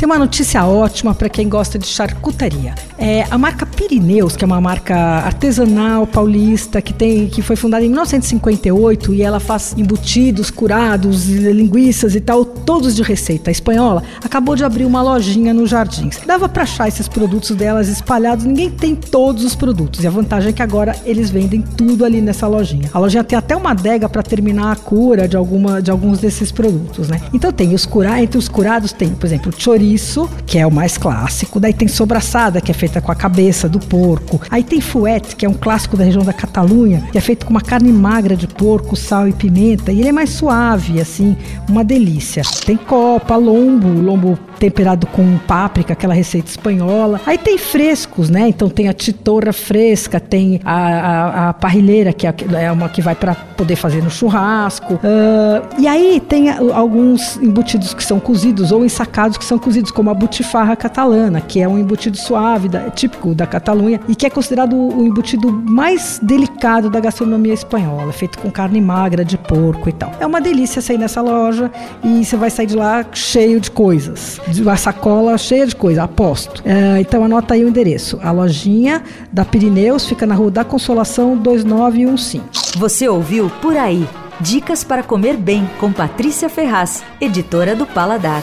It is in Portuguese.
Tem uma notícia ótima para quem gosta de charcutaria. É a marca Pirineus, que é uma marca artesanal paulista que tem que foi fundada em 1958 e ela faz embutidos, curados, linguiças e tal, todos de receita espanhola. Acabou de abrir uma lojinha nos Jardins. Dava para achar esses produtos delas espalhados. Ninguém tem todos os produtos e a vantagem é que agora eles vendem tudo ali nessa lojinha. A lojinha tem até uma adega para terminar a cura de alguma de alguns desses produtos, né? Então tem os curados, entre os curados tem, por exemplo, chorizo chouriço, que é o mais clássico. Daí tem sobraçada, que é feita com a cabeça do porco. Aí tem fuete, que é um clássico da região da Catalunha, que é feito com uma carne magra de porco, sal e pimenta. E ele é mais suave, assim, uma delícia. Tem copa, lombo, lombo temperado com páprica, aquela receita espanhola. Aí tem frescos, né? Então tem a titorra fresca, tem a, a, a parrilheira, que é, é uma que vai para poder fazer no churrasco. Uh, e aí tem alguns embutidos que são cozidos ou ensacados que são cozidos, como a butifarra catalana, que é um embutido suave, da, típico da Catalunha, e que é considerado o embutido mais delicado da gastronomia espanhola, feito com carne magra de porco e tal. É uma delícia sair nessa loja e você vai sair de lá cheio de coisas uma sacola cheia de coisa, aposto. É, então anota aí o endereço. A lojinha da Pirineus fica na Rua da Consolação 2915. Você ouviu Por Aí. Dicas para comer bem com Patrícia Ferraz, editora do Paladar.